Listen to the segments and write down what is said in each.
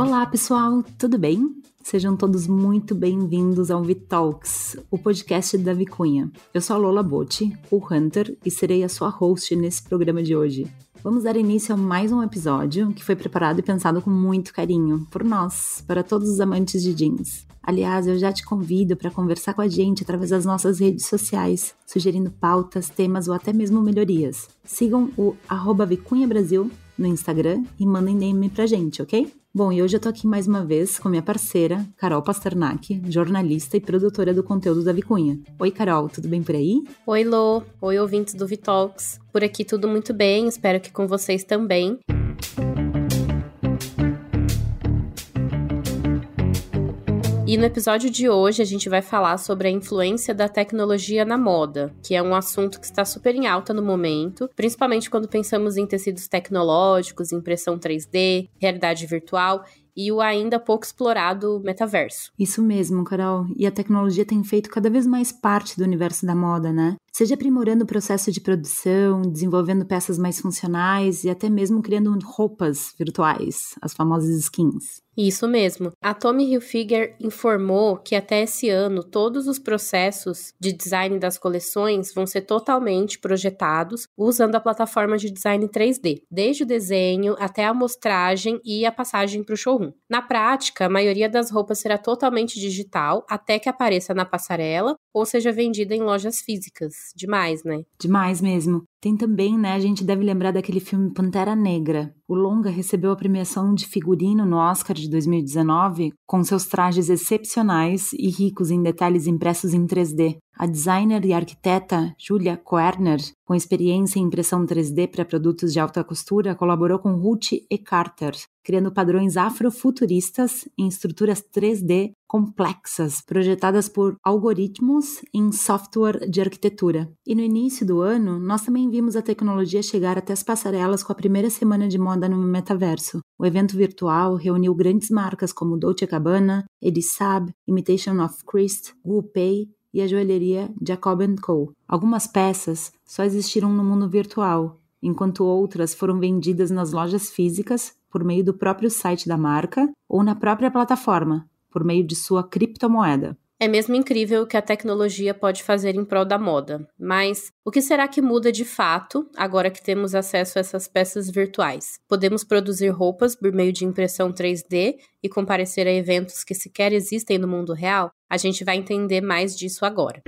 Olá, pessoal, tudo bem? Sejam todos muito bem-vindos ao Vitalks, o podcast da Vicunha. Eu sou a Lola Botti, o Hunter, e serei a sua host nesse programa de hoje. Vamos dar início a mais um episódio que foi preparado e pensado com muito carinho por nós, para todos os amantes de jeans. Aliás, eu já te convido para conversar com a gente através das nossas redes sociais, sugerindo pautas, temas ou até mesmo melhorias. Sigam o arroba Vicunha Brasil no Instagram e mandem name pra gente, ok? Bom, e hoje eu tô aqui mais uma vez com minha parceira, Carol Pasternak, jornalista e produtora do conteúdo da Vicunha. Oi, Carol, tudo bem por aí? Oi, Lô. Oi, ouvintes do Vitalks. Por aqui tudo muito bem, espero que com vocês também. E no episódio de hoje a gente vai falar sobre a influência da tecnologia na moda, que é um assunto que está super em alta no momento, principalmente quando pensamos em tecidos tecnológicos, impressão 3D, realidade virtual e o ainda pouco explorado metaverso. Isso mesmo, Carol. E a tecnologia tem feito cada vez mais parte do universo da moda, né? Seja aprimorando o processo de produção, desenvolvendo peças mais funcionais e até mesmo criando roupas virtuais, as famosas skins. Isso mesmo. A Tommy Hilfiger informou que até esse ano todos os processos de design das coleções vão ser totalmente projetados usando a plataforma de design 3D, desde o desenho até a amostragem e a passagem para o showroom. Na prática, a maioria das roupas será totalmente digital até que apareça na passarela ou seja vendida em lojas físicas. Demais, né? Demais mesmo. Tem também, né, a gente deve lembrar daquele filme Pantera Negra. O longa recebeu a premiação de figurino no Oscar de 2019 com seus trajes excepcionais e ricos em detalhes impressos em 3D. A designer e arquiteta Julia Koerner, com experiência em impressão 3D para produtos de alta costura, colaborou com Ruth e Carter, criando padrões afrofuturistas em estruturas 3D complexas, projetadas por algoritmos em software de arquitetura. E no início do ano, nós também vimos a tecnologia chegar até as passarelas com a primeira semana de moda no metaverso. O evento virtual reuniu grandes marcas como Dolce Gabbana, Edisab, Imitation of Christ, Pei e a joalheria Jacob Co. Algumas peças só existiram no mundo virtual, enquanto outras foram vendidas nas lojas físicas por meio do próprio site da marca ou na própria plataforma, por meio de sua criptomoeda. É mesmo incrível o que a tecnologia pode fazer em prol da moda. Mas o que será que muda de fato agora que temos acesso a essas peças virtuais? Podemos produzir roupas por meio de impressão 3D e comparecer a eventos que sequer existem no mundo real? A gente vai entender mais disso agora.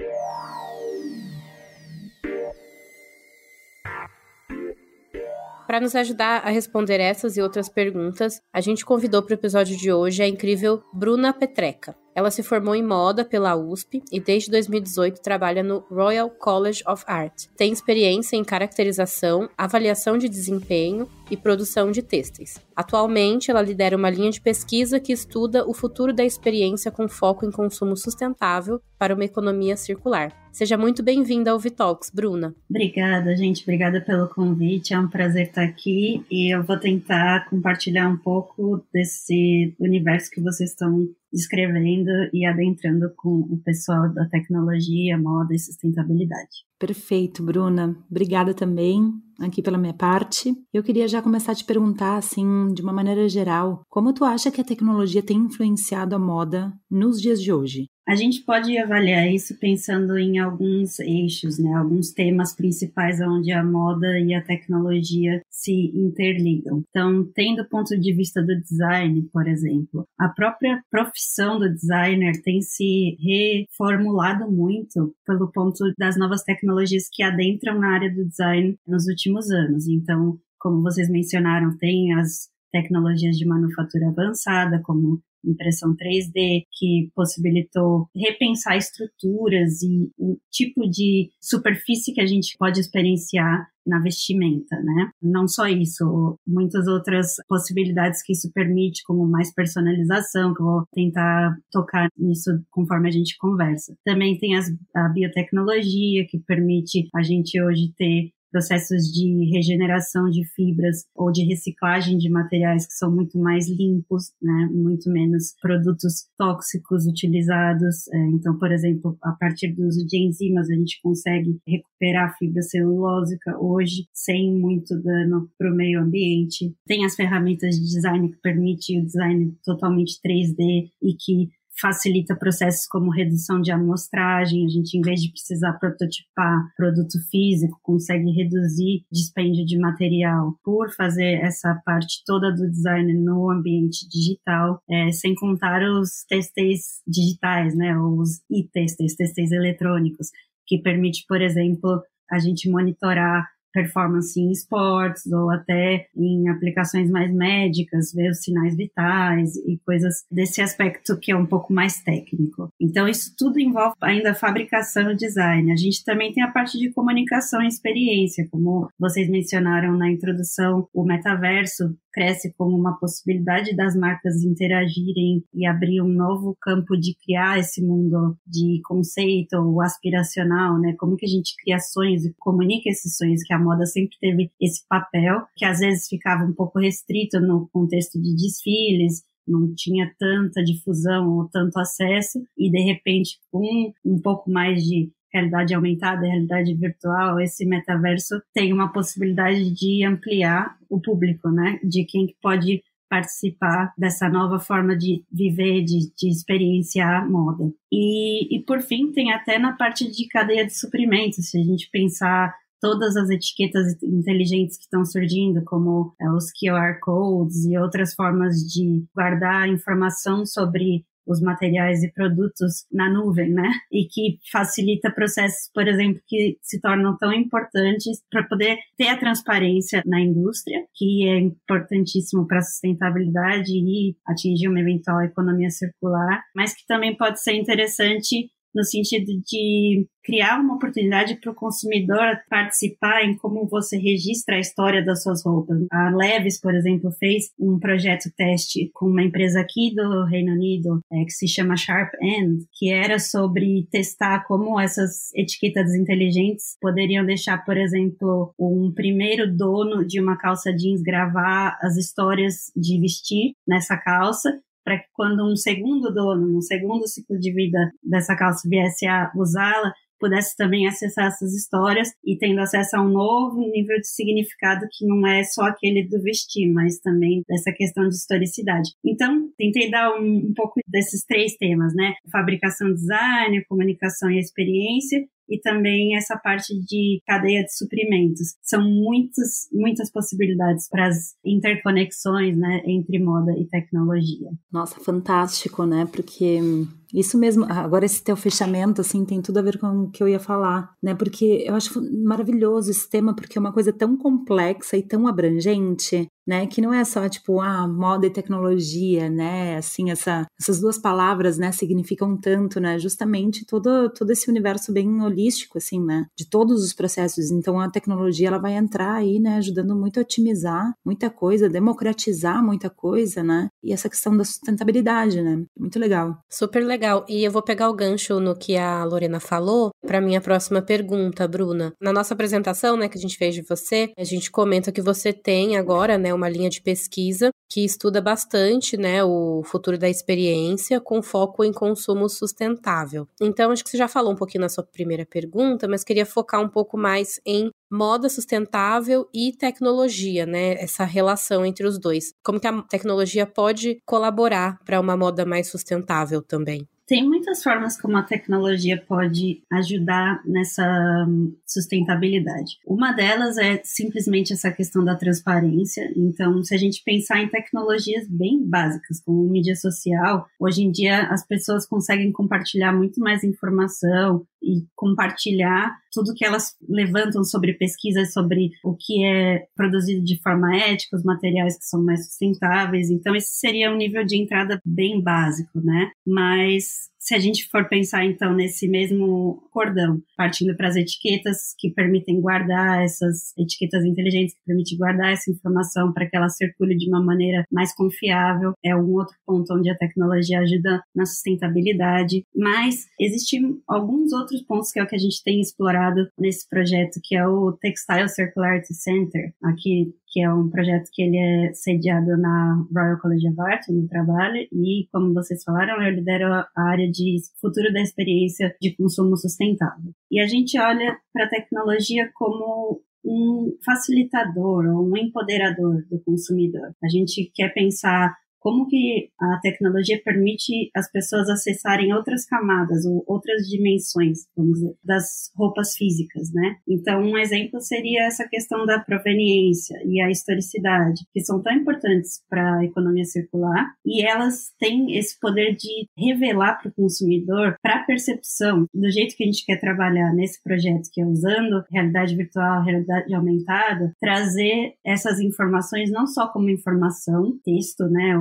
Para nos ajudar a responder essas e outras perguntas, a gente convidou para o episódio de hoje a incrível Bruna Petreca. Ela se formou em moda pela USP e desde 2018 trabalha no Royal College of Art. Tem experiência em caracterização, avaliação de desempenho e produção de têxteis. Atualmente, ela lidera uma linha de pesquisa que estuda o futuro da experiência com foco em consumo sustentável para uma economia circular. Seja muito bem-vinda ao Vitalks, Bruna. Obrigada, gente. Obrigada pelo convite. É um prazer estar aqui e eu vou tentar compartilhar um pouco desse universo que vocês estão escrevendo e adentrando com o pessoal da tecnologia, moda e sustentabilidade. Perfeito, Bruna. Obrigada também aqui pela minha parte. Eu queria já começar a te perguntar, assim, de uma maneira geral, como tu acha que a tecnologia tem influenciado a moda nos dias de hoje? A gente pode avaliar isso pensando em alguns eixos, né? Alguns temas principais onde a moda e a tecnologia se interligam. Então, tendo o ponto de vista do design, por exemplo, a própria profissão do designer tem se reformulado muito pelo ponto das novas tecnologias que adentram na área do design nos últimos anos. Então, como vocês mencionaram, tem as tecnologias de manufatura avançada, como impressão 3D, que possibilitou repensar estruturas e o tipo de superfície que a gente pode experienciar na vestimenta, né? Não só isso, muitas outras possibilidades que isso permite, como mais personalização, que eu vou tentar tocar nisso conforme a gente conversa. Também tem as, a biotecnologia, que permite a gente hoje ter processos de regeneração de fibras ou de reciclagem de materiais que são muito mais limpos, né, muito menos produtos tóxicos utilizados. É, então, por exemplo, a partir do uso de enzimas, a gente consegue recuperar fibra celulósica hoje sem muito dano para o meio ambiente. Tem as ferramentas de design que permitem o design totalmente 3D e que facilita processos como redução de amostragem, a gente, em vez de precisar prototipar produto físico, consegue reduzir dispêndio de material por fazer essa parte toda do design no ambiente digital, é, sem contar os testes digitais, né, os e-testes, testes eletrônicos, que permite, por exemplo, a gente monitorar performance em esportes ou até em aplicações mais médicas, ver os sinais vitais e coisas desse aspecto que é um pouco mais técnico. Então, isso tudo envolve ainda fabricação e design. A gente também tem a parte de comunicação e experiência, como vocês mencionaram na introdução, o metaverso cresce como uma possibilidade das marcas interagirem e abrir um novo campo de criar esse mundo de conceito ou aspiracional, né? Como que a gente cria sonhos e comunica esses sonhos, que a moda sempre teve esse papel, que às vezes ficava um pouco restrito no contexto de desfiles, não tinha tanta difusão ou tanto acesso, e de repente, com um pouco mais de realidade aumentada, realidade virtual, esse metaverso tem uma possibilidade de ampliar o público, né? De quem pode participar dessa nova forma de viver, de, de experienciar moda. E, e, por fim, tem até na parte de cadeia de suprimentos, se a gente pensar todas as etiquetas inteligentes que estão surgindo, como é, os QR codes e outras formas de guardar informação sobre os materiais e produtos na nuvem, né? E que facilita processos, por exemplo, que se tornam tão importantes para poder ter a transparência na indústria, que é importantíssimo para a sustentabilidade e atingir uma eventual economia circular, mas que também pode ser interessante no sentido de criar uma oportunidade para o consumidor participar em como você registra a história das suas roupas. A Levis, por exemplo, fez um projeto teste com uma empresa aqui do Reino Unido é, que se chama Sharp End, que era sobre testar como essas etiquetas inteligentes poderiam deixar, por exemplo, um primeiro dono de uma calça jeans gravar as histórias de vestir nessa calça para que quando um segundo dono, um segundo ciclo de vida dessa calça viesse a usá-la, pudesse também acessar essas histórias e tendo acesso a um novo nível de significado que não é só aquele do vestir, mas também dessa questão de historicidade. Então, tentei dar um, um pouco desses três temas, né? Fabricação, design, comunicação e experiência, e também essa parte de cadeia de suprimentos. São muitas, muitas possibilidades para as interconexões né, entre moda e tecnologia. Nossa, fantástico, né? Porque isso mesmo, agora esse teu fechamento, assim, tem tudo a ver com o que eu ia falar, né? Porque eu acho maravilhoso esse tema, porque é uma coisa tão complexa e tão abrangente, né? Que não é só, tipo, ah, moda e tecnologia, né? Assim, essa, essas duas palavras, né, significam tanto, né? Justamente todo, todo esse universo bem holístico, assim, né? De todos os processos. Então, a tecnologia, ela vai entrar aí, né? Ajudando muito a otimizar muita coisa, democratizar muita coisa, né? E essa questão da sustentabilidade, né? Muito legal. Super legal. E eu vou pegar o gancho no que a Lorena falou para minha próxima pergunta, Bruna. Na nossa apresentação, né, que a gente fez de você, a gente comenta que você tem agora, né, uma linha de pesquisa que estuda bastante, né, o futuro da experiência com foco em consumo sustentável. Então, acho que você já falou um pouquinho na sua primeira pergunta, mas queria focar um pouco mais em moda sustentável e tecnologia, né? Essa relação entre os dois. Como que a tecnologia pode colaborar para uma moda mais sustentável também? Tem muitas formas como a tecnologia pode ajudar nessa hum, sustentabilidade. Uma delas é simplesmente essa questão da transparência. Então, se a gente pensar em tecnologias bem básicas, como mídia social, hoje em dia as pessoas conseguem compartilhar muito mais informação e compartilhar tudo que elas levantam sobre pesquisas sobre o que é produzido de forma ética, os materiais que são mais sustentáveis. Então, esse seria um nível de entrada bem básico, né? Mas se a gente for pensar então nesse mesmo cordão, partindo para as etiquetas que permitem guardar essas etiquetas inteligentes que permitem guardar essa informação para que ela circule de uma maneira mais confiável, é um outro ponto onde a tecnologia ajuda na sustentabilidade, mas existem alguns outros pontos que é o que a gente tem explorado nesse projeto, que é o Textile Circularity Center, aqui que é um projeto que ele é sediado na Royal College of Art, no trabalho, e como vocês falaram, eu lidero a área de futuro da experiência de consumo sustentável. E a gente olha para a tecnologia como um facilitador ou um empoderador do consumidor. A gente quer pensar como que a tecnologia permite as pessoas acessarem outras camadas ou outras dimensões, vamos dizer, das roupas físicas, né? Então, um exemplo seria essa questão da proveniência e a historicidade, que são tão importantes para a economia circular e elas têm esse poder de revelar para o consumidor, para a percepção do jeito que a gente quer trabalhar nesse projeto, que é usando realidade virtual, realidade aumentada, trazer essas informações não só como informação, texto, né,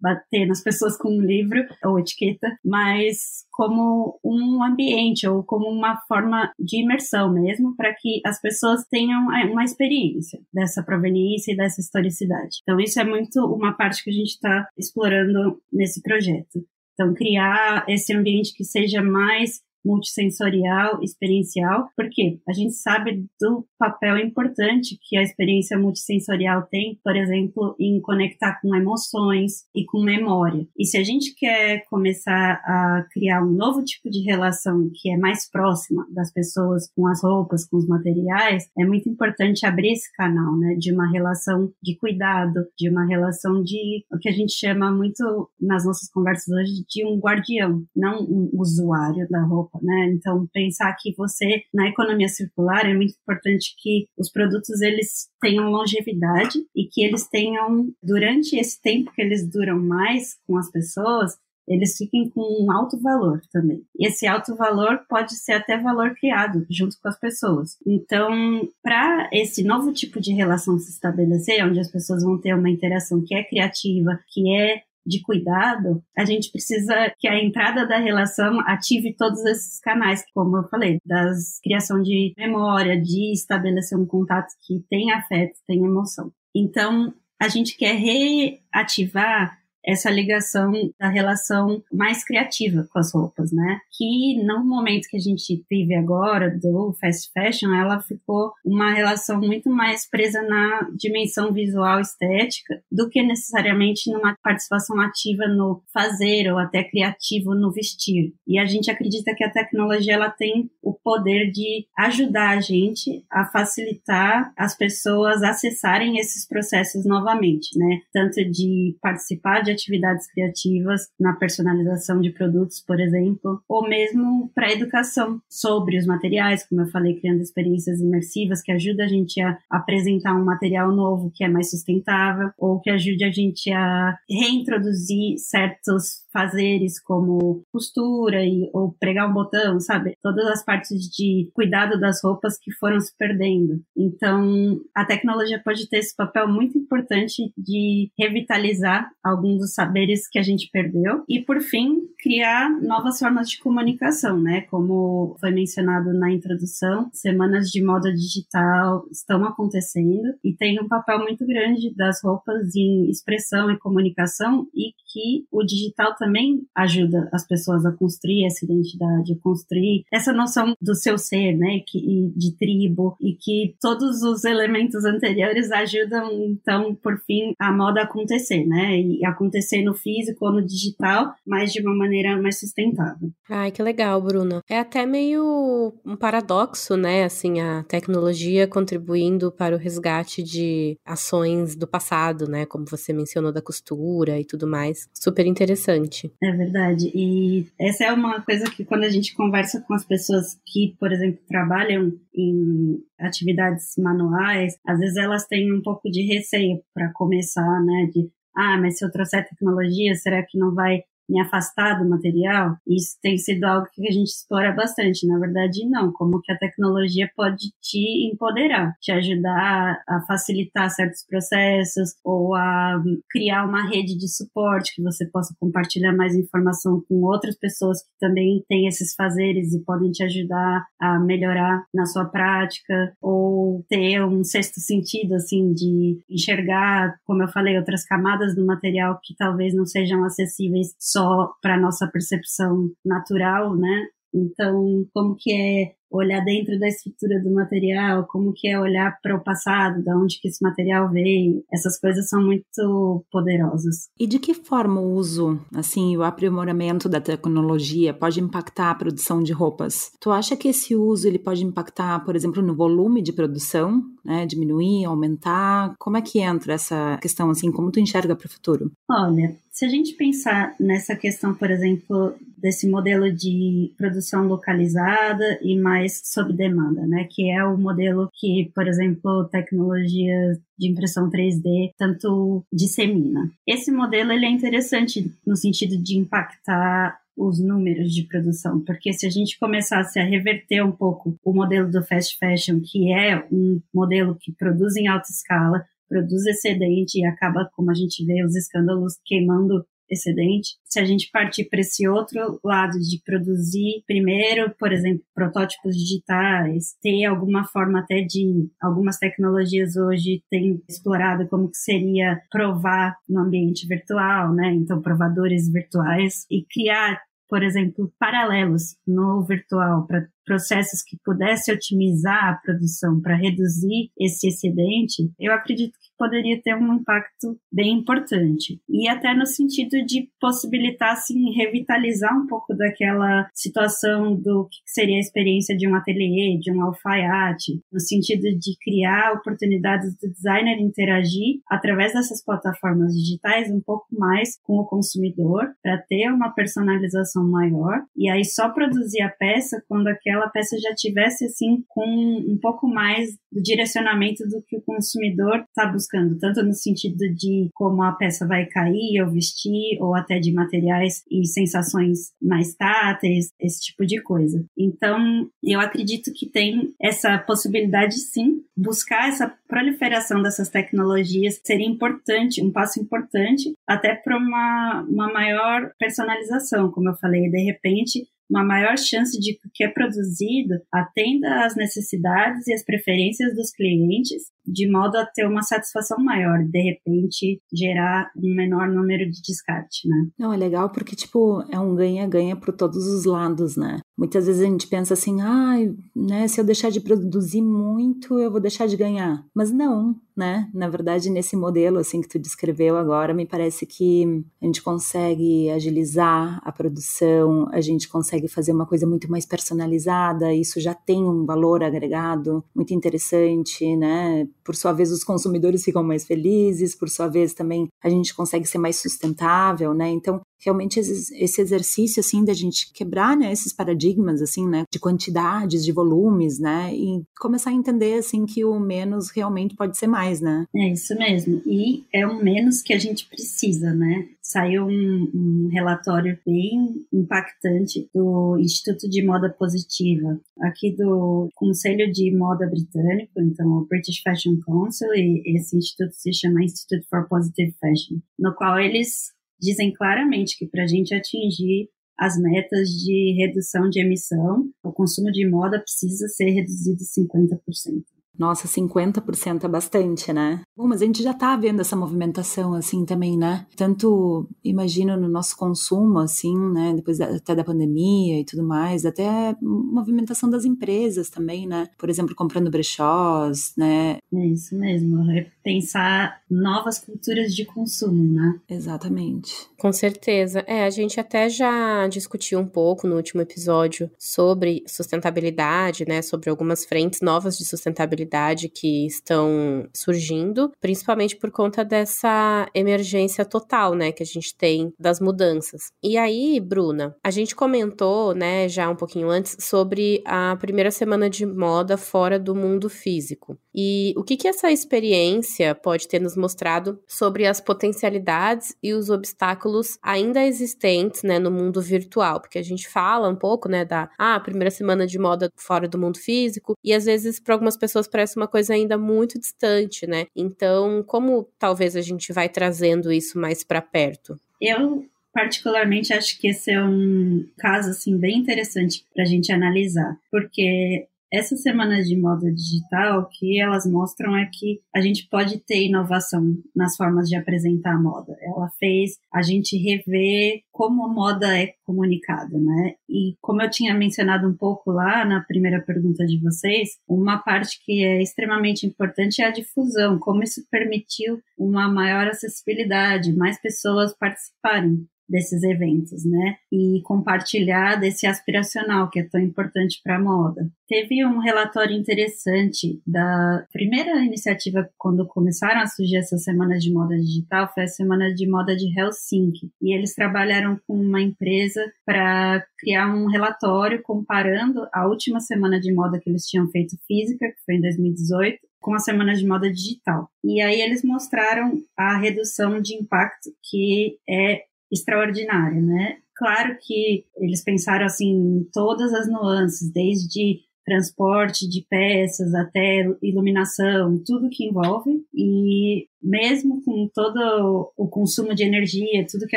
bater nas pessoas com um livro ou etiqueta, mas como um ambiente ou como uma forma de imersão mesmo, para que as pessoas tenham é, uma experiência dessa proveniência e dessa historicidade. Então, isso é muito uma parte que a gente está explorando nesse projeto. Então, criar esse ambiente que seja mais multissensorial, experiencial, porque a gente sabe do papel importante que a experiência multissensorial tem, por exemplo, em conectar com emoções e com memória. E se a gente quer começar a criar um novo tipo de relação que é mais próxima das pessoas com as roupas, com os materiais, é muito importante abrir esse canal, né, de uma relação de cuidado, de uma relação de o que a gente chama muito nas nossas conversas hoje de um guardião, não um usuário da roupa né? Então, pensar que você, na economia circular, é muito importante que os produtos, eles tenham longevidade e que eles tenham, durante esse tempo que eles duram mais com as pessoas, eles fiquem com um alto valor também. E esse alto valor pode ser até valor criado junto com as pessoas. Então, para esse novo tipo de relação se estabelecer, onde as pessoas vão ter uma interação que é criativa, que é de cuidado, a gente precisa que a entrada da relação ative todos esses canais, como eu falei, das criação de memória, de estabelecer um contato que tem afeto, tem emoção. Então, a gente quer reativar essa ligação da relação mais criativa com as roupas, né? Que no momento que a gente vive agora do fast fashion, ela ficou uma relação muito mais presa na dimensão visual estética do que necessariamente numa participação ativa no fazer ou até criativo no vestir. E a gente acredita que a tecnologia ela tem o poder de ajudar a gente a facilitar as pessoas acessarem esses processos novamente, né? Tanto de participar de atividades criativas na personalização de produtos, por exemplo, ou mesmo para educação sobre os materiais, como eu falei, criando experiências imersivas que ajudam a gente a apresentar um material novo que é mais sustentável, ou que ajude a gente a reintroduzir certos fazeres como costura e, ou pregar um botão, sabe? Todas as partes de cuidado das roupas que foram se perdendo. Então, a tecnologia pode ter esse papel muito importante de revitalizar alguns dos saberes que a gente perdeu e, por fim, criar novas formas de comunicação, né? Como foi mencionado na introdução, semanas de moda digital estão acontecendo e tem um papel muito grande das roupas em expressão e comunicação e que o digital também também ajuda as pessoas a construir essa identidade, a construir essa noção do seu ser, né, que, de tribo, e que todos os elementos anteriores ajudam, então, por fim, a moda acontecer, né, e acontecer no físico ou no digital, mas de uma maneira mais sustentável. Ai, que legal, Bruno. É até meio um paradoxo, né, assim, a tecnologia contribuindo para o resgate de ações do passado, né, como você mencionou da costura e tudo mais. Super interessante gente. É verdade. E essa é uma coisa que quando a gente conversa com as pessoas que, por exemplo, trabalham em atividades manuais, às vezes elas têm um pouco de receio para começar, né? De, ah, mas se eu trouxer tecnologia, será que não vai me afastar do material? Isso tem sido algo que a gente explora bastante. Na verdade, não. Como que a tecnologia pode te empoderar, te ajudar a facilitar certos processos ou a criar uma rede de suporte que você possa compartilhar mais informação com outras pessoas que também têm esses fazeres e podem te ajudar a melhorar na sua prática ou ter um sexto sentido, assim, de enxergar, como eu falei, outras camadas do material que talvez não sejam acessíveis só para nossa percepção natural, né? Então, como que é olhar dentro da estrutura do material, como que é olhar para o passado, da onde que esse material veio. Essas coisas são muito poderosas. E de que forma o uso, assim, o aprimoramento da tecnologia pode impactar a produção de roupas? Tu acha que esse uso ele pode impactar, por exemplo, no volume de produção, né, diminuir, aumentar? Como é que entra essa questão assim, como tu enxerga para o futuro? Olha, se a gente pensar nessa questão, por exemplo, desse modelo de produção localizada e mais sob demanda, né, que é o modelo que, por exemplo, tecnologias de impressão 3D tanto dissemina. Esse modelo ele é interessante no sentido de impactar os números de produção, porque se a gente começasse a reverter um pouco o modelo do fast fashion, que é um modelo que produz em alta escala, produz excedente e acaba, como a gente vê, os escândalos queimando excedente. Se a gente partir para esse outro lado de produzir primeiro, por exemplo, protótipos digitais, ter alguma forma até de algumas tecnologias hoje têm explorado como que seria provar no ambiente virtual, né? Então provadores virtuais e criar por exemplo, paralelos no virtual para processos que pudesse otimizar a produção para reduzir esse excedente, eu acredito que poderia ter um impacto bem importante. E até no sentido de possibilitar, assim, revitalizar um pouco daquela situação do que seria a experiência de um ateliê, de um alfaiate, no sentido de criar oportunidades do designer interagir através dessas plataformas digitais um pouco mais com o consumidor, para ter uma personalização maior, e aí só produzir a peça quando aquela aquela peça já tivesse assim com um pouco mais do direcionamento do que o consumidor está buscando, tanto no sentido de como a peça vai cair ou vestir, ou até de materiais e sensações mais táteis, esse tipo de coisa. Então, eu acredito que tem essa possibilidade sim, buscar essa proliferação dessas tecnologias seria importante, um passo importante, até para uma, uma maior personalização, como eu falei, de repente uma maior chance de que o que é produzido atenda às necessidades e às preferências dos clientes, de modo a ter uma satisfação maior, de repente gerar um menor número de descarte, né? Não, é legal porque, tipo, é um ganha-ganha por todos os lados, né? Muitas vezes a gente pensa assim, ah, né, se eu deixar de produzir muito, eu vou deixar de ganhar. Mas não, né? Na verdade, nesse modelo assim que tu descreveu agora, me parece que a gente consegue agilizar a produção, a gente consegue fazer uma coisa muito mais personalizada, isso já tem um valor agregado muito interessante, né? Por sua vez, os consumidores ficam mais felizes, por sua vez também a gente consegue ser mais sustentável, né? Então, realmente esse exercício assim da gente quebrar né, esses paradigmas assim né de quantidades de volumes né e começar a entender assim que o menos realmente pode ser mais né. É isso mesmo. E é o menos que a gente precisa né. Saiu um, um relatório bem impactante do Instituto de Moda Positiva aqui do Conselho de Moda Britânico então o British Fashion Council e esse instituto se chama Institute for Positive Fashion no qual eles dizem claramente que para a gente atingir as metas de redução de emissão, o consumo de moda precisa ser reduzido 50%. Nossa, 50% é bastante, né? Bom, mas a gente já tá vendo essa movimentação assim também, né? Tanto, imagino, no nosso consumo, assim, né? Depois da, até da pandemia e tudo mais, até movimentação das empresas também, né? Por exemplo, comprando brechós, né? É isso mesmo, repensar novas culturas de consumo, né? Exatamente. Com certeza. É, a gente até já discutiu um pouco no último episódio sobre sustentabilidade, né? Sobre algumas frentes novas de sustentabilidade realidade que estão surgindo, principalmente por conta dessa emergência total, né, que a gente tem das mudanças. E aí, Bruna, a gente comentou, né, já um pouquinho antes sobre a primeira semana de moda fora do mundo físico. E o que que essa experiência pode ter nos mostrado sobre as potencialidades e os obstáculos ainda existentes, né, no mundo virtual? Porque a gente fala um pouco, né, da ah, primeira semana de moda fora do mundo físico, e às vezes para algumas pessoas parece uma coisa ainda muito distante, né? Então, como talvez a gente vai trazendo isso mais para perto? Eu particularmente acho que esse é um caso assim bem interessante para a gente analisar, porque essas semanas de moda digital, o que elas mostram é que a gente pode ter inovação nas formas de apresentar a moda. Ela fez a gente rever como a moda é comunicada, né? E como eu tinha mencionado um pouco lá na primeira pergunta de vocês, uma parte que é extremamente importante é a difusão, como isso permitiu uma maior acessibilidade, mais pessoas participarem desses eventos, né? E compartilhar desse aspiracional que é tão importante para a moda. Teve um relatório interessante da primeira iniciativa quando começaram a surgir essas semanas de moda digital, foi a semana de moda de Helsinki. E eles trabalharam com uma empresa para criar um relatório comparando a última semana de moda que eles tinham feito física, que foi em 2018, com a semana de moda digital. E aí eles mostraram a redução de impacto que é extraordinária, né? Claro que eles pensaram assim em todas as nuances, desde transporte de peças até iluminação, tudo que envolve. E mesmo com todo o consumo de energia, tudo que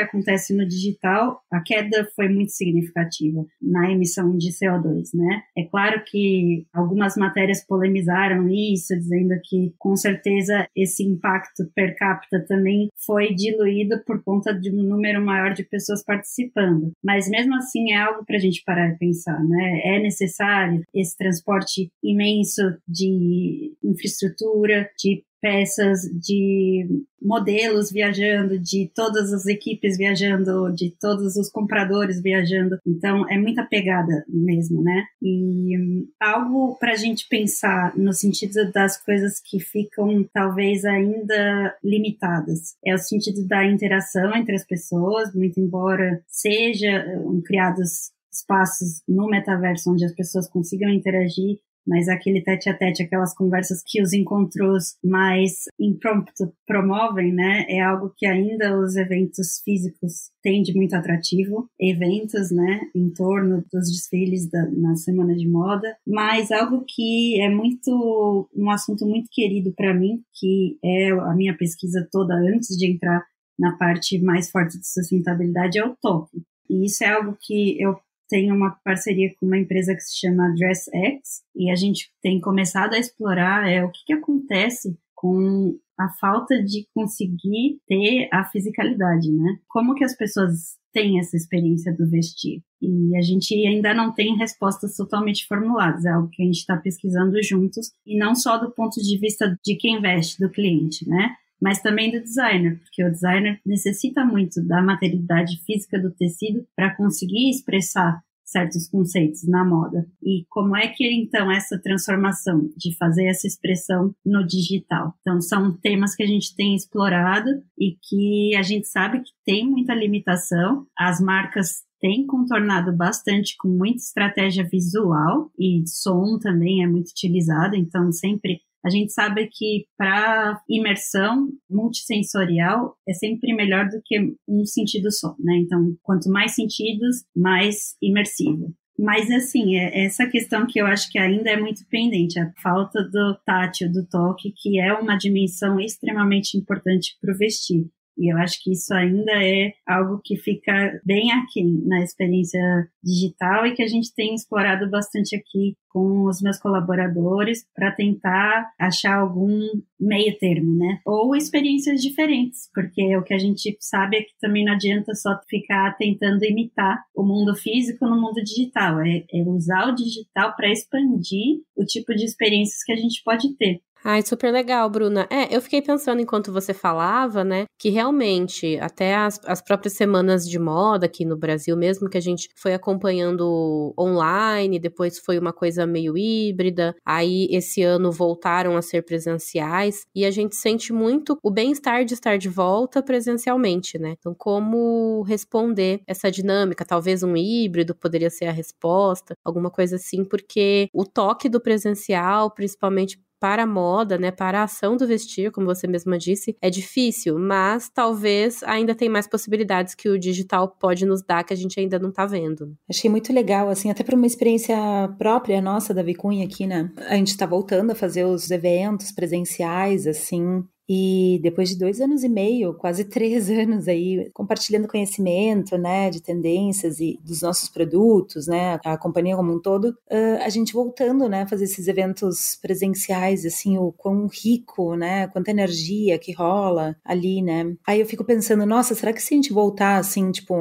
acontece no digital, a queda foi muito significativa na emissão de CO2, né? É claro que algumas matérias polemizaram isso, dizendo que com certeza esse impacto per capita também foi diluído por conta de um número maior de pessoas participando. Mas mesmo assim é algo para a gente parar e pensar, né? É necessário esse transporte imenso de infraestrutura, de peças de modelos viajando, de todas as equipes viajando, de todos os compradores viajando. Então é muita pegada mesmo, né? E um, algo para a gente pensar no sentido das coisas que ficam talvez ainda limitadas é o sentido da interação entre as pessoas, muito embora seja um, criados espaços no metaverso onde as pessoas consigam interagir mas aquele tete a tete, aquelas conversas que os encontros mais impromptu promovem, né, é algo que ainda os eventos físicos têm de muito atrativo. Eventos, né, em torno dos desfiles da, na semana de moda, mas algo que é muito, um assunto muito querido para mim, que é a minha pesquisa toda antes de entrar na parte mais forte de sustentabilidade, é o toque. E isso é algo que eu tem uma parceria com uma empresa que se chama DressX e a gente tem começado a explorar é, o que, que acontece com a falta de conseguir ter a fisicalidade, né? Como que as pessoas têm essa experiência do vestir? E a gente ainda não tem respostas totalmente formuladas, é algo que a gente está pesquisando juntos, e não só do ponto de vista de quem veste, do cliente, né? Mas também do designer, porque o designer necessita muito da materialidade física do tecido para conseguir expressar certos conceitos na moda. E como é que então essa transformação de fazer essa expressão no digital? Então são temas que a gente tem explorado e que a gente sabe que tem muita limitação. As marcas têm contornado bastante com muita estratégia visual e som também é muito utilizado, então sempre a gente sabe que para imersão multissensorial é sempre melhor do que um sentido só, né? Então, quanto mais sentidos, mais imersivo. Mas, assim, é essa questão que eu acho que ainda é muito pendente, a falta do tátil, do toque, que é uma dimensão extremamente importante para o vestir. E eu acho que isso ainda é algo que fica bem aqui na experiência digital e que a gente tem explorado bastante aqui com os meus colaboradores para tentar achar algum meio termo, né? Ou experiências diferentes, porque o que a gente sabe é que também não adianta só ficar tentando imitar o mundo físico no mundo digital, é, é usar o digital para expandir o tipo de experiências que a gente pode ter. Ai, super legal, Bruna. É, eu fiquei pensando enquanto você falava, né, que realmente, até as, as próprias semanas de moda aqui no Brasil, mesmo que a gente foi acompanhando online, depois foi uma coisa meio híbrida, aí esse ano voltaram a ser presenciais, e a gente sente muito o bem-estar de estar de volta presencialmente, né? Então, como responder essa dinâmica? Talvez um híbrido poderia ser a resposta, alguma coisa assim, porque o toque do presencial, principalmente para a moda, né, para a ação do vestir, como você mesma disse, é difícil, mas talvez ainda tem mais possibilidades que o digital pode nos dar que a gente ainda não está vendo. Achei muito legal, assim, até para uma experiência própria nossa da Vicunha aqui, né? A gente está voltando a fazer os eventos presenciais, assim, e depois de dois anos e meio, quase três anos aí, compartilhando conhecimento, né, de tendências e dos nossos produtos, né, a companhia como um todo, a gente voltando, né, a fazer esses eventos presenciais, assim, o quão rico, né, quanta energia que rola ali, né. Aí eu fico pensando, nossa, será que se a gente voltar, assim, tipo,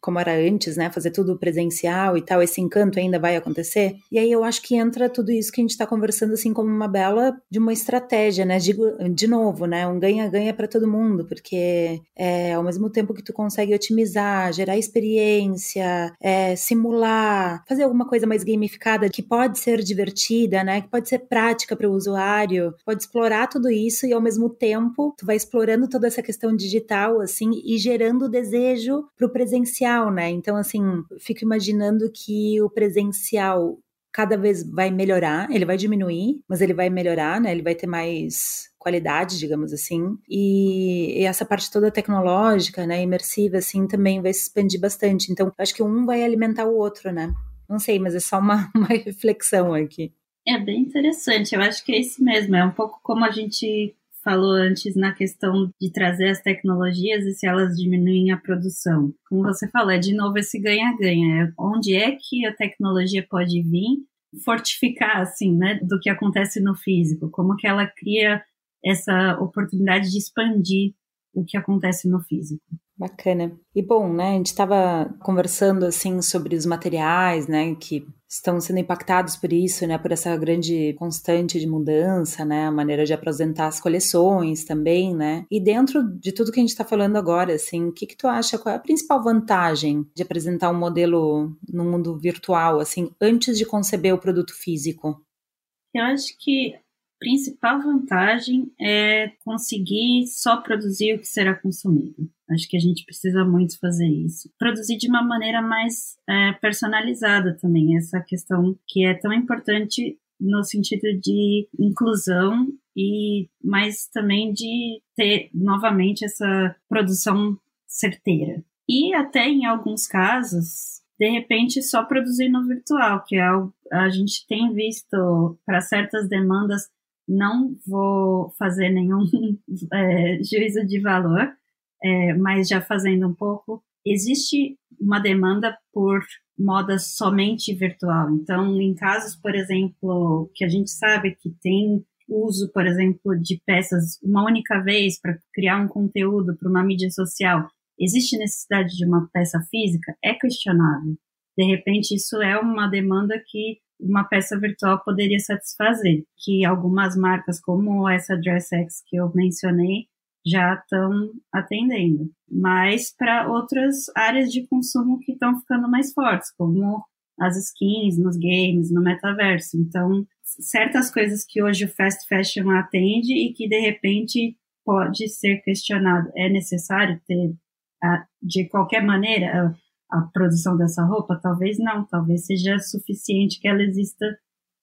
como era antes, né, fazer tudo presencial e tal, esse encanto ainda vai acontecer? E aí eu acho que entra tudo isso que a gente está conversando, assim, como uma bela de uma estratégia, né, digo, de novo, né, um ganha-ganha para todo mundo, porque é, ao mesmo tempo que tu consegue otimizar, gerar experiência, é, simular, fazer alguma coisa mais gamificada que pode ser divertida, né, que pode ser prática para o usuário, pode explorar tudo isso e ao mesmo tempo tu vai explorando toda essa questão digital, assim, e gerando desejo para o presencial, né? Então, assim, fico imaginando que o presencial cada vez vai melhorar, ele vai diminuir, mas ele vai melhorar, né? Ele vai ter mais qualidade, digamos assim. E, e, essa parte toda tecnológica, né, imersiva, assim, também vai se expandir bastante. Então, acho que um vai alimentar o outro, né? Não sei, mas é só uma, uma reflexão aqui. É bem interessante, eu acho que é isso mesmo. É um pouco como a gente falou antes na questão de trazer as tecnologias e se elas diminuem a produção. Como você falou, é de novo esse ganha-ganha. É onde é que a tecnologia pode vir fortificar, assim, né, do que acontece no físico? Como que ela cria essa oportunidade de expandir o que acontece no físico. Bacana. E bom, né, a gente estava conversando assim sobre os materiais, né, que estão sendo impactados por isso, né, por essa grande constante de mudança, né, a maneira de apresentar as coleções também, né. E dentro de tudo que a gente está falando agora, assim, o que que tu acha? Qual é a principal vantagem de apresentar um modelo no mundo virtual, assim, antes de conceber o produto físico? Eu acho que principal vantagem é conseguir só produzir o que será consumido. Acho que a gente precisa muito fazer isso. Produzir de uma maneira mais é, personalizada também, essa questão que é tão importante no sentido de inclusão e mas também de ter novamente essa produção certeira. E até em alguns casos, de repente só produzir no virtual, que é algo a gente tem visto para certas demandas não vou fazer nenhum é, juízo de valor, é, mas já fazendo um pouco, existe uma demanda por moda somente virtual. Então, em casos, por exemplo, que a gente sabe que tem uso, por exemplo, de peças uma única vez para criar um conteúdo para uma mídia social, existe necessidade de uma peça física? É questionável. De repente, isso é uma demanda que uma peça virtual poderia satisfazer, que algumas marcas como essa DressX que eu mencionei já estão atendendo, mas para outras áreas de consumo que estão ficando mais fortes, como as skins nos games, no metaverso. Então, certas coisas que hoje o fast fashion atende e que de repente pode ser questionado, é necessário ter de qualquer maneira a produção dessa roupa? Talvez não, talvez seja suficiente que ela exista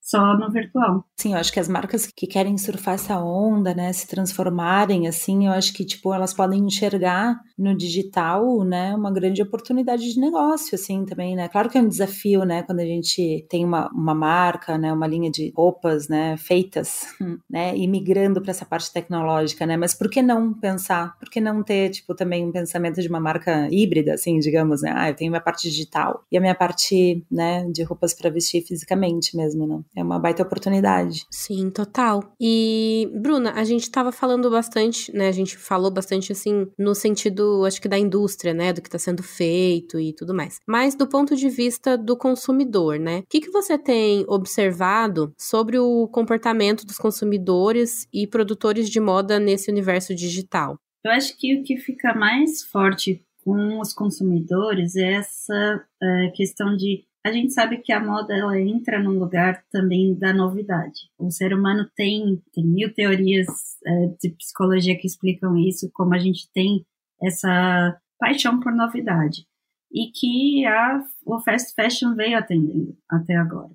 só no virtual. Sim, eu acho que as marcas que querem surfar essa onda, né, se transformarem assim, eu acho que tipo elas podem enxergar no digital, né, uma grande oportunidade de negócio assim também, né? Claro que é um desafio, né, quando a gente tem uma, uma marca, né, uma linha de roupas, né, feitas, né, e migrando para essa parte tecnológica, né? Mas por que não pensar? Por que não ter tipo também um pensamento de uma marca híbrida, assim, digamos, né? Ah, eu tenho minha parte digital e a minha parte, né, de roupas para vestir fisicamente mesmo, né? É uma baita oportunidade. Sim, total. E, Bruna, a gente estava falando bastante, né? A gente falou bastante, assim, no sentido, acho que da indústria, né? Do que está sendo feito e tudo mais. Mas do ponto de vista do consumidor, né? O que, que você tem observado sobre o comportamento dos consumidores e produtores de moda nesse universo digital? Eu acho que o que fica mais forte com os consumidores é essa é, questão de a gente sabe que a moda ela entra num lugar também da novidade. O ser humano tem, tem mil teorias é, de psicologia que explicam isso, como a gente tem essa paixão por novidade. E que a, o fast fashion veio atendendo até agora.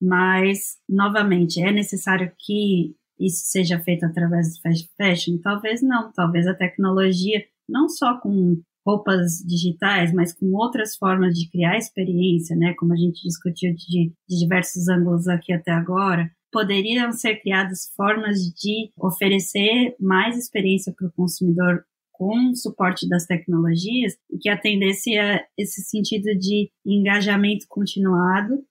Mas, novamente, é necessário que isso seja feito através do fast fashion? Talvez não. Talvez a tecnologia, não só com roupas digitais, mas com outras formas de criar experiência, né, como a gente discutiu de, de diversos ângulos aqui até agora, poderiam ser criadas formas de oferecer mais experiência para o consumidor com o suporte das tecnologias e que atendesse a esse sentido de engajamento continuado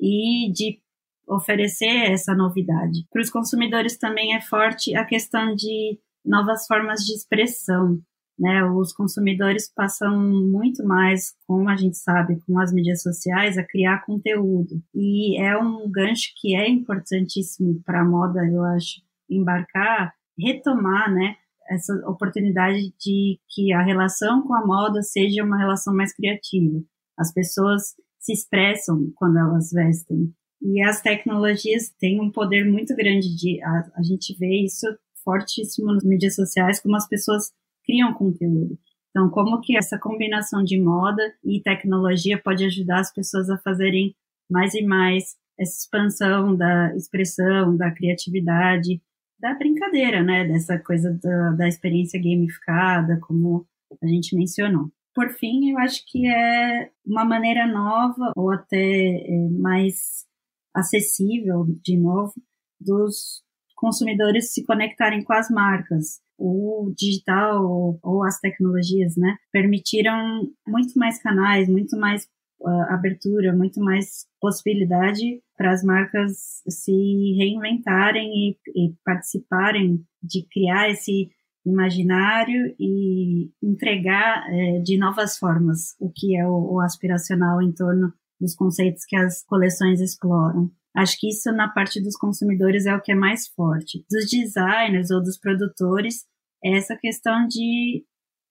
e de oferecer essa novidade. Para os consumidores também é forte a questão de novas formas de expressão. Né, os consumidores passam muito mais, como a gente sabe, com as mídias sociais, a criar conteúdo. E é um gancho que é importantíssimo para a moda, eu acho, embarcar, retomar né, essa oportunidade de que a relação com a moda seja uma relação mais criativa. As pessoas se expressam quando elas vestem. E as tecnologias têm um poder muito grande de. A, a gente vê isso fortíssimo nas mídias sociais, como as pessoas criam conteúdo. Então, como que essa combinação de moda e tecnologia pode ajudar as pessoas a fazerem mais e mais essa expansão da expressão, da criatividade, da brincadeira, né? Dessa coisa da, da experiência gamificada, como a gente mencionou. Por fim, eu acho que é uma maneira nova ou até é, mais acessível, de novo, dos consumidores se conectarem com as marcas. O digital ou as tecnologias, né, permitiram muito mais canais, muito mais uh, abertura, muito mais possibilidade para as marcas se reinventarem e, e participarem de criar esse imaginário e entregar é, de novas formas o que é o, o aspiracional em torno dos conceitos que as coleções exploram. Acho que isso na parte dos consumidores é o que é mais forte. Dos designers ou dos produtores, é essa questão de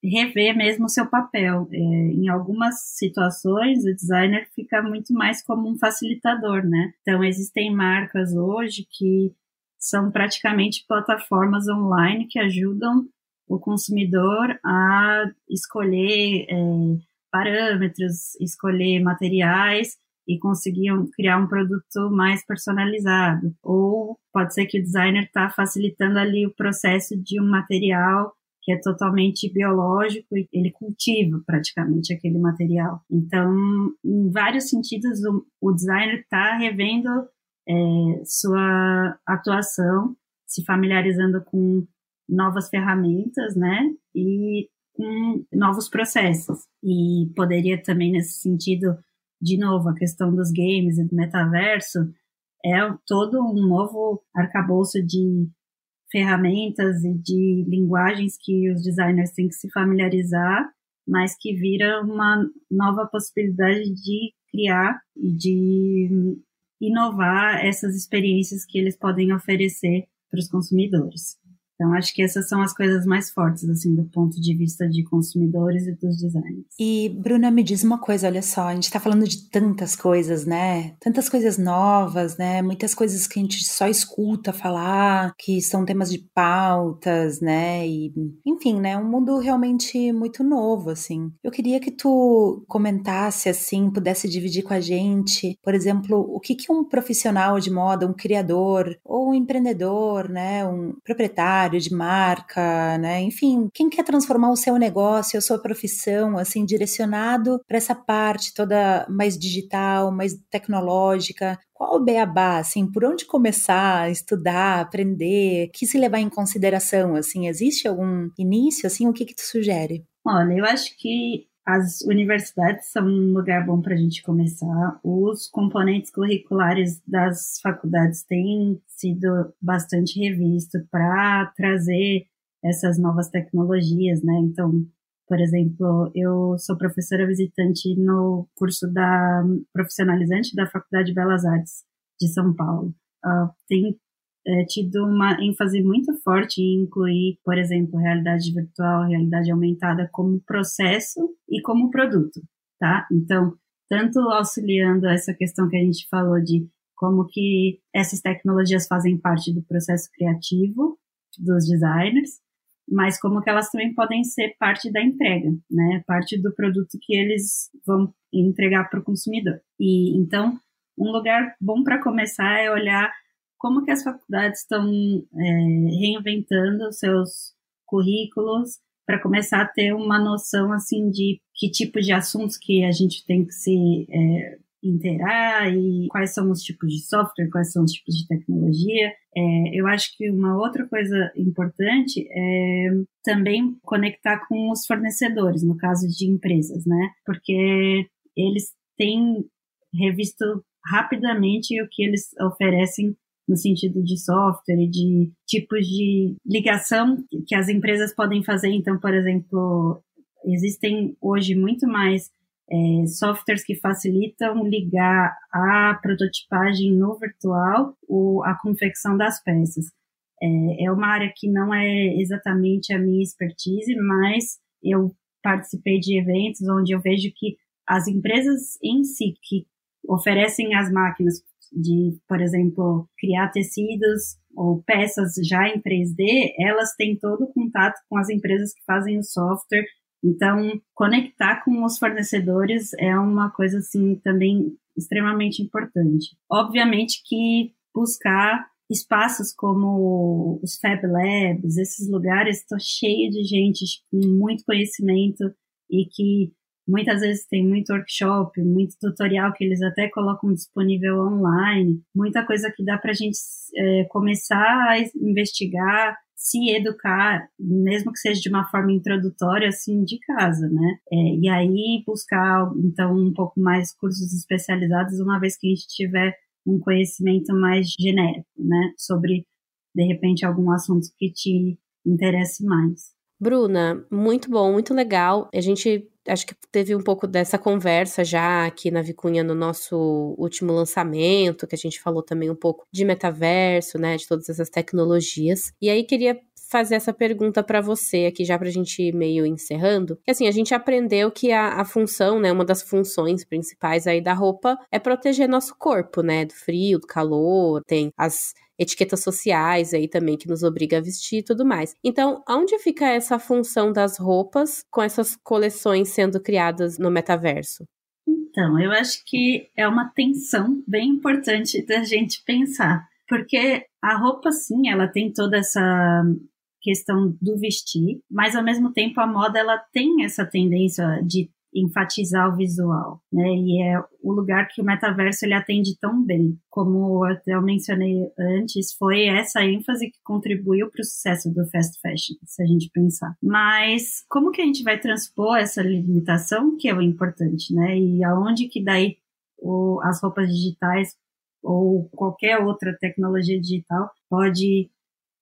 rever mesmo o seu papel. É, em algumas situações, o designer fica muito mais como um facilitador, né? Então, existem marcas hoje que são praticamente plataformas online que ajudam o consumidor a escolher é, parâmetros, escolher materiais e conseguiam criar um produto mais personalizado. Ou pode ser que o designer está facilitando ali o processo de um material que é totalmente biológico e ele cultiva praticamente aquele material. Então, em vários sentidos, o, o designer está revendo é, sua atuação, se familiarizando com novas ferramentas, né? E com novos processos. E poderia também, nesse sentido, de novo, a questão dos games e do metaverso é todo um novo arcabouço de ferramentas e de linguagens que os designers têm que se familiarizar, mas que vira uma nova possibilidade de criar e de inovar essas experiências que eles podem oferecer para os consumidores. Então, acho que essas são as coisas mais fortes, assim, do ponto de vista de consumidores e dos designers. E, Bruna, me diz uma coisa, olha só, a gente está falando de tantas coisas, né? Tantas coisas novas, né? Muitas coisas que a gente só escuta falar, que são temas de pautas, né? E, enfim, né? Um mundo realmente muito novo, assim. Eu queria que tu comentasse, assim, pudesse dividir com a gente, por exemplo, o que que um profissional de moda, um criador ou um empreendedor, né? Um proprietário, de marca, né? Enfim, quem quer transformar o seu negócio, a sua profissão, assim, direcionado para essa parte toda mais digital, mais tecnológica, qual o beabá, assim, por onde começar estudar, aprender, que se levar em consideração, assim, existe algum início, assim, o que que tu sugere? Olha, eu acho que as universidades são um lugar bom para a gente começar. Os componentes curriculares das faculdades têm sido bastante revistos para trazer essas novas tecnologias, né? Então, por exemplo, eu sou professora visitante no curso da profissionalizante da Faculdade de Belas Artes de São Paulo. Uh, tem é, tido uma ênfase muito forte em incluir, por exemplo, realidade virtual, realidade aumentada como processo e como produto, tá? Então, tanto auxiliando essa questão que a gente falou de como que essas tecnologias fazem parte do processo criativo dos designers, mas como que elas também podem ser parte da entrega, né? Parte do produto que eles vão entregar para o consumidor. E então, um lugar bom para começar é olhar como que as faculdades estão é, reinventando os seus currículos para começar a ter uma noção assim de que tipo de assuntos que a gente tem que se é, inteirar e quais são os tipos de software, quais são os tipos de tecnologia. É, eu acho que uma outra coisa importante é também conectar com os fornecedores, no caso de empresas, né? Porque eles têm revisto rapidamente o que eles oferecem no sentido de software e de tipos de ligação que as empresas podem fazer. Então, por exemplo, existem hoje muito mais é, softwares que facilitam ligar a prototipagem no virtual ou a confecção das peças. É, é uma área que não é exatamente a minha expertise, mas eu participei de eventos onde eu vejo que as empresas em si que oferecem as máquinas de, por exemplo, criar tecidos ou peças já em 3D, elas têm todo o contato com as empresas que fazem o software. Então, conectar com os fornecedores é uma coisa assim também extremamente importante. Obviamente que buscar espaços como os Fab Labs, esses lugares estão cheios de gente com muito conhecimento e que Muitas vezes tem muito workshop, muito tutorial que eles até colocam disponível online, muita coisa que dá para a gente é, começar a investigar, se educar, mesmo que seja de uma forma introdutória, assim, de casa, né? É, e aí buscar, então, um pouco mais cursos especializados, uma vez que a gente tiver um conhecimento mais genérico, né? Sobre, de repente, algum assunto que te interesse mais. Bruna, muito bom, muito legal. A gente acho que teve um pouco dessa conversa já aqui na Vicunha no nosso último lançamento, que a gente falou também um pouco de metaverso, né, de todas essas tecnologias. E aí queria fazer essa pergunta para você aqui já para a gente ir meio encerrando. Que assim, a gente aprendeu que a, a, função, né, uma das funções principais aí da roupa é proteger nosso corpo, né, do frio, do calor, tem as etiquetas sociais aí também que nos obriga a vestir e tudo mais. Então, onde fica essa função das roupas com essas coleções sendo criadas no metaverso? Então, eu acho que é uma tensão bem importante da gente pensar, porque a roupa, sim, ela tem toda essa questão do vestir, mas ao mesmo tempo a moda ela tem essa tendência de enfatizar o visual, né? E é o lugar que o metaverso ele atende tão bem. Como eu mencionei antes, foi essa ênfase que contribuiu para o sucesso do fast fashion, se a gente pensar. Mas como que a gente vai transpor essa limitação, que é o importante, né? E aonde que daí o, as roupas digitais ou qualquer outra tecnologia digital pode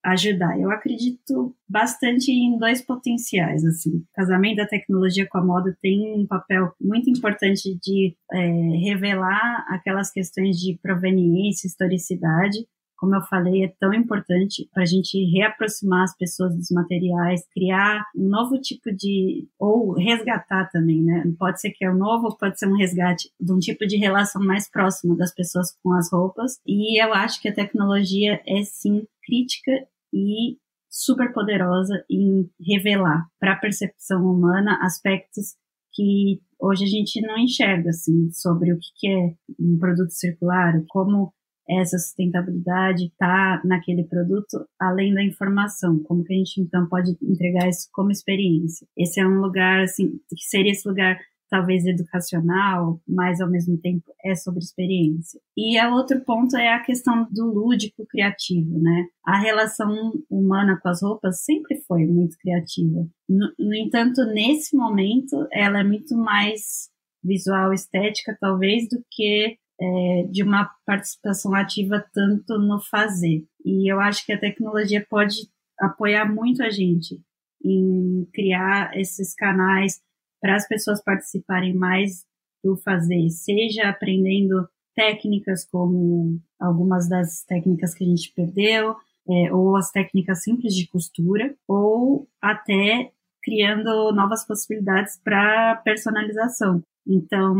ajudar. Eu acredito bastante em dois potenciais, assim. O casamento da tecnologia com a moda tem um papel muito importante de é, revelar aquelas questões de proveniência, historicidade, como eu falei, é tão importante para a gente reaproximar as pessoas dos materiais, criar um novo tipo de. ou resgatar também, né? Pode ser que é um novo, pode ser um resgate de um tipo de relação mais próximo das pessoas com as roupas. E eu acho que a tecnologia é sim crítica e super poderosa em revelar para a percepção humana aspectos que hoje a gente não enxerga assim sobre o que é um produto circular, como essa sustentabilidade está naquele produto, além da informação, como que a gente então pode entregar isso como experiência. Esse é um lugar assim que seria esse lugar talvez educacional, mas ao mesmo tempo é sobre experiência. E o outro ponto é a questão do lúdico criativo, né? A relação humana com as roupas sempre foi muito criativa. No, no entanto, nesse momento, ela é muito mais visual, estética, talvez, do que é, de uma participação ativa tanto no fazer. E eu acho que a tecnologia pode apoiar muito a gente em criar esses canais para as pessoas participarem mais do fazer, seja aprendendo técnicas como algumas das técnicas que a gente perdeu, é, ou as técnicas simples de costura, ou até criando novas possibilidades para personalização. Então,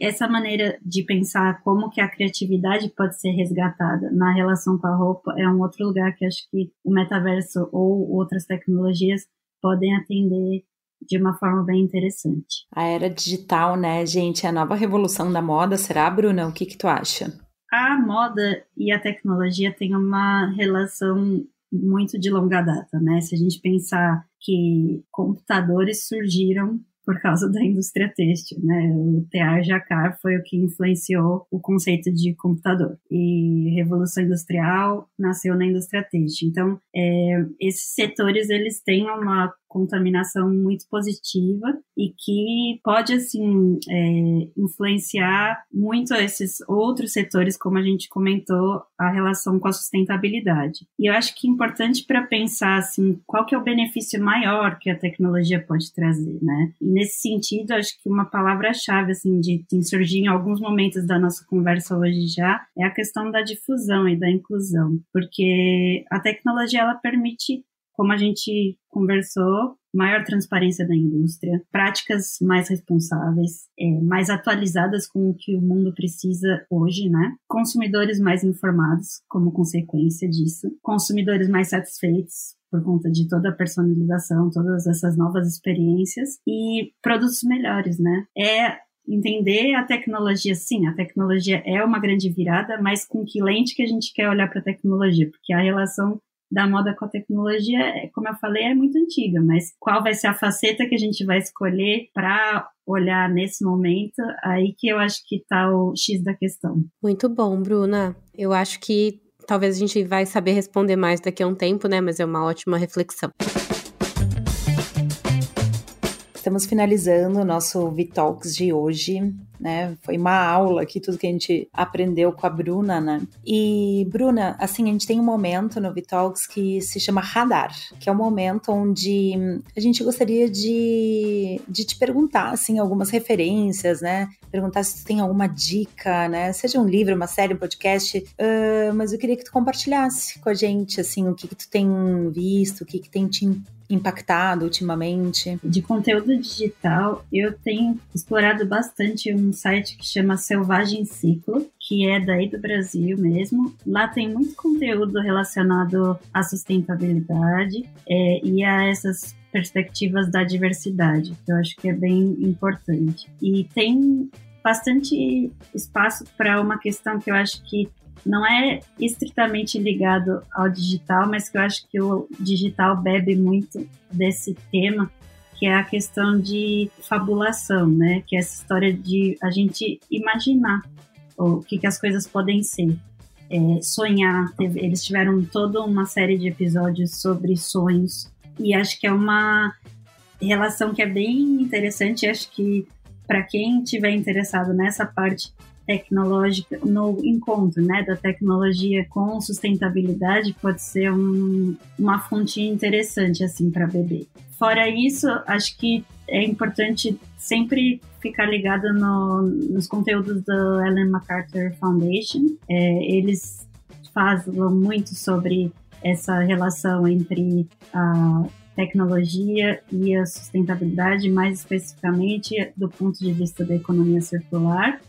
essa maneira de pensar como que a criatividade pode ser resgatada na relação com a roupa é um outro lugar que acho que o metaverso ou outras tecnologias podem atender de uma forma bem interessante. A era digital, né, gente, é a nova revolução da moda, será, Bruna? O que que tu acha? A moda e a tecnologia têm uma relação muito de longa data, né? Se a gente pensar que computadores surgiram por causa da indústria têxtil, né? O T.A. Jacquard foi o que influenciou o conceito de computador. E Revolução Industrial nasceu na indústria têxtil. Então, é, esses setores, eles têm uma contaminação muito positiva e que pode, assim, é, influenciar muito esses outros setores, como a gente comentou, a relação com a sustentabilidade. E eu acho que é importante para pensar, assim, qual que é o benefício maior que a tecnologia pode trazer, né? E nesse sentido, acho que uma palavra-chave, assim, de, de surgir em alguns momentos da nossa conversa hoje já, é a questão da difusão e da inclusão, porque a tecnologia, ela permite como a gente conversou, maior transparência da indústria, práticas mais responsáveis, é, mais atualizadas com o que o mundo precisa hoje, né? Consumidores mais informados como consequência disso, consumidores mais satisfeitos por conta de toda a personalização, todas essas novas experiências e produtos melhores, né? É entender a tecnologia, sim, a tecnologia é uma grande virada, mas com que lente que a gente quer olhar para a tecnologia, porque a relação da moda com a tecnologia, é, como eu falei, é muito antiga, mas qual vai ser a faceta que a gente vai escolher para olhar nesse momento? Aí que eu acho que está o X da questão. Muito bom, Bruna. Eu acho que talvez a gente vai saber responder mais daqui a um tempo, né? Mas é uma ótima reflexão. Estamos finalizando o nosso Vitalks de hoje né? Foi uma aula aqui, tudo que a gente aprendeu com a Bruna, né? E, Bruna, assim, a gente tem um momento no Vitalks que se chama Radar, que é um momento onde a gente gostaria de, de te perguntar, assim, algumas referências, né? Perguntar se tu tem alguma dica, né? Seja um livro, uma série, um podcast, uh, mas eu queria que tu compartilhasse com a gente, assim, o que que tu tem visto, o que que tem te impactado ultimamente? De conteúdo digital, eu tenho explorado bastante um site que chama Selvagem Ciclo, que é daí do Brasil mesmo. Lá tem muito conteúdo relacionado à sustentabilidade é, e a essas perspectivas da diversidade, que eu acho que é bem importante. E tem bastante espaço para uma questão que eu acho que não é estritamente ligado ao digital, mas que eu acho que o digital bebe muito desse tema, que é a questão de fabulação, né? Que é essa história de a gente imaginar o que, que as coisas podem ser. É, sonhar, eles tiveram toda uma série de episódios sobre sonhos e acho que é uma relação que é bem interessante. Acho que para quem tiver interessado nessa parte tecnológica, no encontro né, da tecnologia com sustentabilidade, pode ser um, uma fonte interessante assim para beber. Fora isso, acho que é importante sempre ficar ligado no, nos conteúdos do Ellen MacArthur Foundation. É, eles falam muito sobre essa relação entre a tecnologia e a sustentabilidade, mais especificamente do ponto de vista da economia circular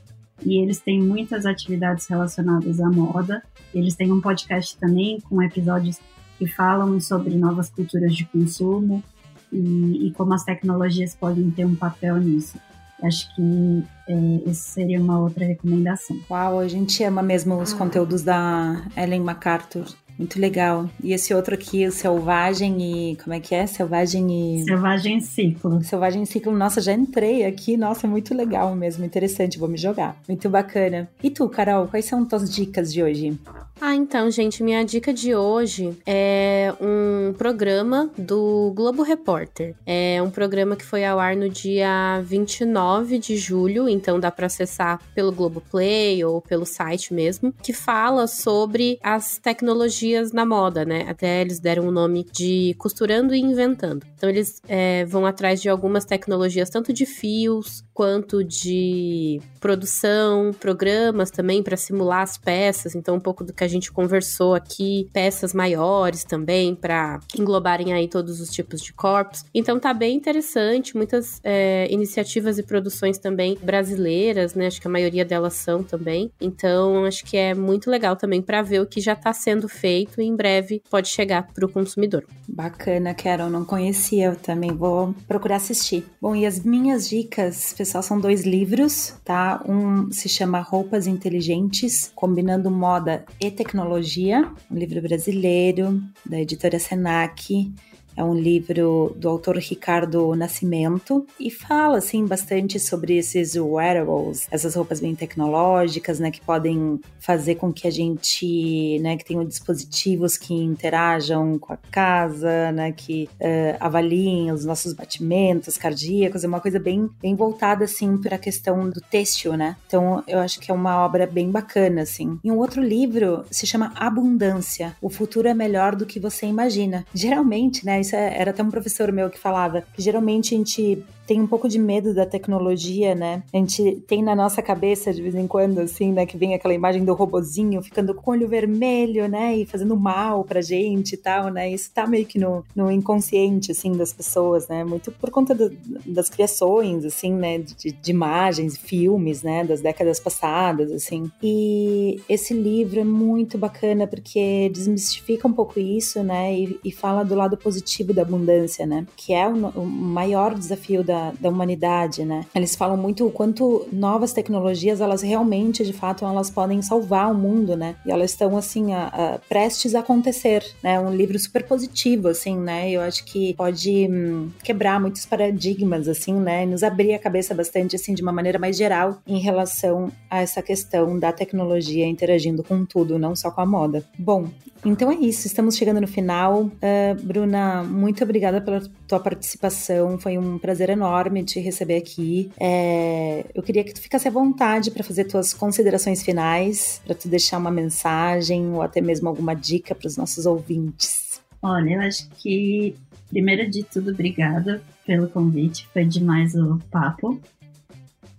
e eles têm muitas atividades relacionadas à moda. Eles têm um podcast também com episódios que falam sobre novas culturas de consumo e, e como as tecnologias podem ter um papel nisso. Acho que é, essa seria uma outra recomendação. Uau, a gente ama mesmo os ah. conteúdos da Ellen MacArthur. Muito legal. E esse outro aqui, o Selvagem e. Como é que é? Selvagem e. Selvagem Ciclo. Selvagem Ciclo. Nossa, já entrei aqui. Nossa, muito legal mesmo. Interessante. Vou me jogar. Muito bacana. E tu, Carol, quais são tuas dicas de hoje? Ah, então, gente, minha dica de hoje é um programa do Globo Repórter. É um programa que foi ao ar no dia 29 de julho, então dá para acessar pelo Globo Play ou pelo site mesmo, que fala sobre as tecnologias na moda, né? Até eles deram o nome de Costurando e Inventando. Então, eles é, vão atrás de algumas tecnologias, tanto de fios quanto de produção, programas também para simular as peças. Então, um pouco do que a gente conversou aqui, peças maiores também para englobarem aí todos os tipos de corpos. Então tá bem interessante, muitas é, iniciativas e produções também brasileiras, né? Acho que a maioria delas são também. Então acho que é muito legal também para ver o que já está sendo feito e em breve pode chegar para o consumidor. Bacana, Carol, não conhecia, eu também vou procurar assistir. Bom, e as minhas dicas, pessoal, são dois livros, tá? Um se chama Roupas Inteligentes, combinando moda e tecnologia, um livro brasileiro da editora Senac. É um livro do autor Ricardo Nascimento e fala assim bastante sobre esses wearables, essas roupas bem tecnológicas, né, que podem fazer com que a gente, né, que tenham dispositivos que interajam com a casa, né, que uh, avaliem os nossos batimentos cardíacos, é uma coisa bem, bem voltada assim para a questão do têxtil, né? Então eu acho que é uma obra bem bacana assim. E um outro livro se chama Abundância. O futuro é melhor do que você imagina. Geralmente, né, isso é, era até um professor meu que falava que geralmente a gente tem um pouco de medo da tecnologia, né? A gente tem na nossa cabeça de vez em quando, assim, né, que vem aquela imagem do robozinho ficando com o olho vermelho, né, e fazendo mal pra gente e tal, né? Isso tá meio que no, no inconsciente, assim, das pessoas, né? Muito por conta do, das criações, assim, né, de, de imagens, filmes, né, das décadas passadas, assim. E esse livro é muito bacana porque desmistifica um pouco isso, né, e, e fala do lado positivo da abundância, né, que é o, o maior desafio da da, humanidade, né? Eles falam muito o quanto novas tecnologias, elas realmente, de fato, elas podem salvar o mundo, né? E elas estão, assim, a, a, prestes a acontecer, né? Um livro super positivo, assim, né? Eu acho que pode hum, quebrar muitos paradigmas, assim, né? E nos abrir a cabeça bastante, assim, de uma maneira mais geral em relação a essa questão da tecnologia interagindo com tudo, não só com a moda. Bom, então é isso, estamos chegando no final. Uh, Bruna, muito obrigada pela tua participação, foi um prazer enorme te receber aqui. É, eu queria que tu ficasse à vontade para fazer tuas considerações finais, para tu deixar uma mensagem ou até mesmo alguma dica para os nossos ouvintes. Olha, eu acho que, primeiro de tudo, obrigada pelo convite, foi demais o papo.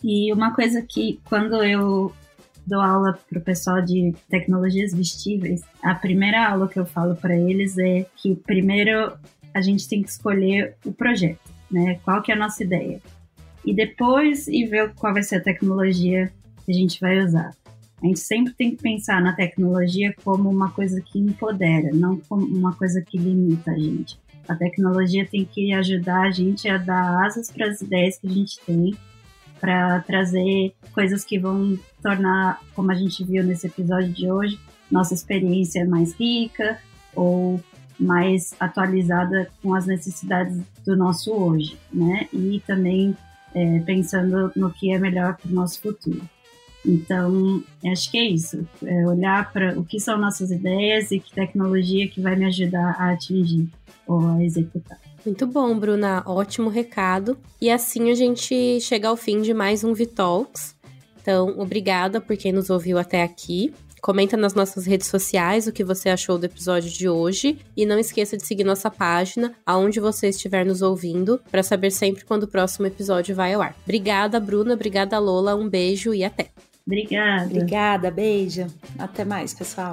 E uma coisa que, quando eu dou aula para o pessoal de tecnologias vestíveis, a primeira aula que eu falo para eles é que primeiro a gente tem que escolher o projeto, né? Qual que é a nossa ideia? E depois e ver qual vai ser a tecnologia que a gente vai usar. A gente sempre tem que pensar na tecnologia como uma coisa que empodera, não como uma coisa que limita a gente. A tecnologia tem que ajudar a gente a dar asas para as ideias que a gente tem para trazer coisas que vão tornar, como a gente viu nesse episódio de hoje, nossa experiência mais rica ou mais atualizada com as necessidades do nosso hoje, né? E também é, pensando no que é melhor para o nosso futuro. Então, acho que é isso. É olhar para o que são nossas ideias e que tecnologia que vai me ajudar a atingir ou a executar. Muito bom, Bruna. Ótimo recado. E assim a gente chega ao fim de mais um Vitalks. Então, obrigada por quem nos ouviu até aqui. Comenta nas nossas redes sociais o que você achou do episódio de hoje e não esqueça de seguir nossa página aonde você estiver nos ouvindo para saber sempre quando o próximo episódio vai ao ar. Obrigada, Bruna, obrigada, Lola, um beijo e até. Obrigada. Obrigada, beijo. Até mais, pessoal.